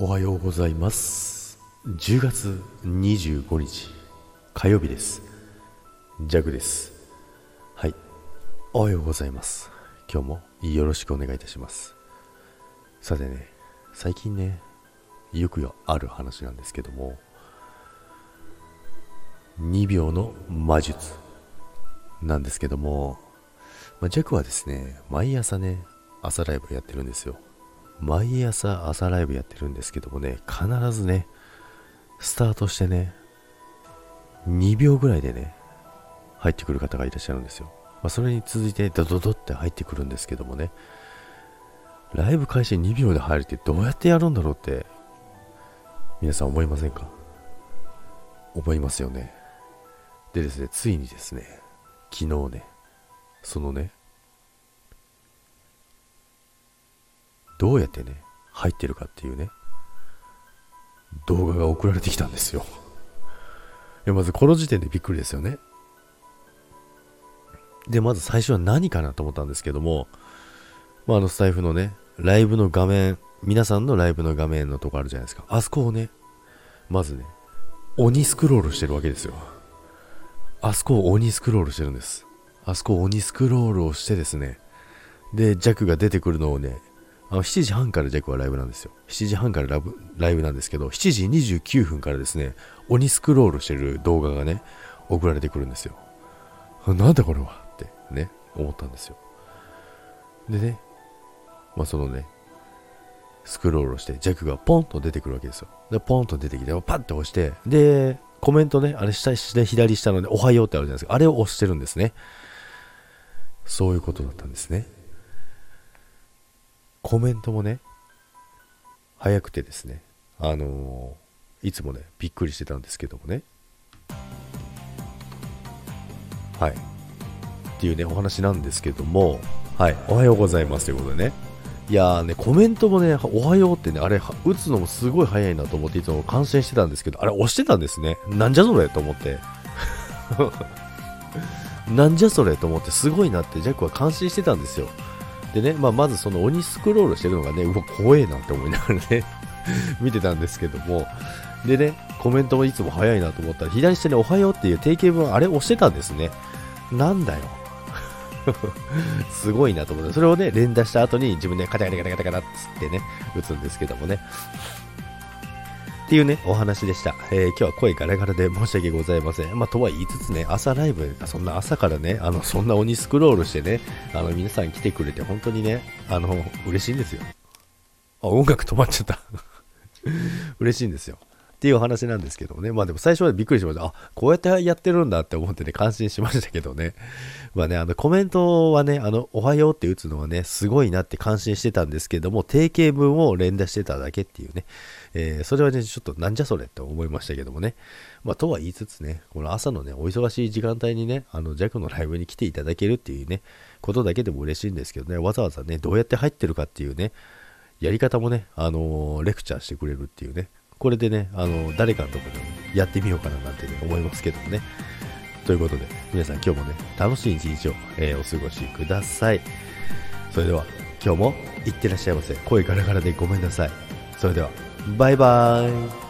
おはようございます。10月25日火曜日です。ジャグです。はい。おはようございます。今日もよろしくお願いいたします。さてね最近ねよくある話なんですけども2秒の魔術なんですけども、まあ、ジャクはですね毎朝ね朝ライブやってるんですよ。毎朝朝ライブやってるんですけどもね、必ずね、スタートしてね、2秒ぐらいでね、入ってくる方がいらっしゃるんですよ。まあ、それに続いてドドドって入ってくるんですけどもね、ライブ開始2秒で入るってどうやってやるんだろうって、皆さん思いませんか？思いますよね。でですね、ついにですね、昨日ね、そのね、どうやってね、入ってるかっていうね、動画が送られてきたんですよ。いや、まずこの時点でびっくりですよね。で、まず最初は何かなと思ったんですけども、まあ、あのスタイフのね、ライブの画面、皆さんのライブの画面のとこあるじゃないですか。あそこをね、まずね、鬼スクロールしてるわけですよ。あそこを鬼スクロールしてるんです。あそこを鬼スクロールをしてですね、で、ジャックが出てくるのをね、あの7時半からジャックはライブなんですよ。7時半からラブライブなんですけど、7時29分からですね、鬼スクロールしてる動画がね、送られてくるんですよ。なんだこれはってね、思ったんですよ。でね、まあそのね、スクロールして、ジャックがポンと出てくるわけですよ。で、ポンと出てきて、パッて押して、で、コメントね、あれ下、下、左下のね、おはようってあるじゃないですか。あれを押してるんですね。そういうことだったんですね。コメントもね、早くてですね、あのー、いつもね、びっくりしてたんですけどもね、はい。っていうね、お話なんですけども、はい、おはようございますということでね、いやーね、コメントもね、おはようってね、あれ、打つのもすごい早いなと思っていつも感心してたんですけど、あれ押してたんですね。なんじゃそれと思って。なんじゃそれと思ってすごいなってジャックは感心してたんですよ。でね、まあ、まずその鬼スクロールしてるのがね、うわ、怖えなって思いながらね 見てたんですけども、でね、コメントもいつも早いなと思ったら、左下におはようっていう定型文、あれ押してたんですね。なんだよ。すごいなと思って、それをね、連打した後に自分でカタカタカタカタカタっつってね、打つんですけどもね。っていうね、お話でした。えー、今日は声ガラガラで申し訳ございません。まあ、とは言いつつね、朝ライブ、そんな朝からね、あの、そんな鬼スクロールしてね、あの、皆さん来てくれて本当にね、あの、嬉しいんですよ。あ、音楽止まっちゃった 嬉しいんですよ。っていうお話なんですけどね。まあでも最初はびっくりしました。あ、こうやってやってるんだって思ってね、感心しましたけどね。まあね、あのコメントはね、あの、おはようって打つのはね、すごいなって感心してたんですけども、定型文を連打してただけっていうね。えー、それはね、ちょっとなんじゃそれって思いましたけどもね。まあとは言いつつね、この朝のね、お忙しい時間帯にね、あの、弱のライブに来ていただけるっていうね、ことだけでも嬉しいんですけどね、わざわざね、どうやって入ってるかっていうね、やり方もね、あのー、レクチャーしてくれるっていうね、これでね、あの、誰かのとこでやってみようかななんて、ね、思いますけどもね。ということで、皆さん今日もね、楽しい一日を、えー、お過ごしください。それでは、今日もいってらっしゃいませ。声ガラガラでごめんなさい。それでは、バイバーイ。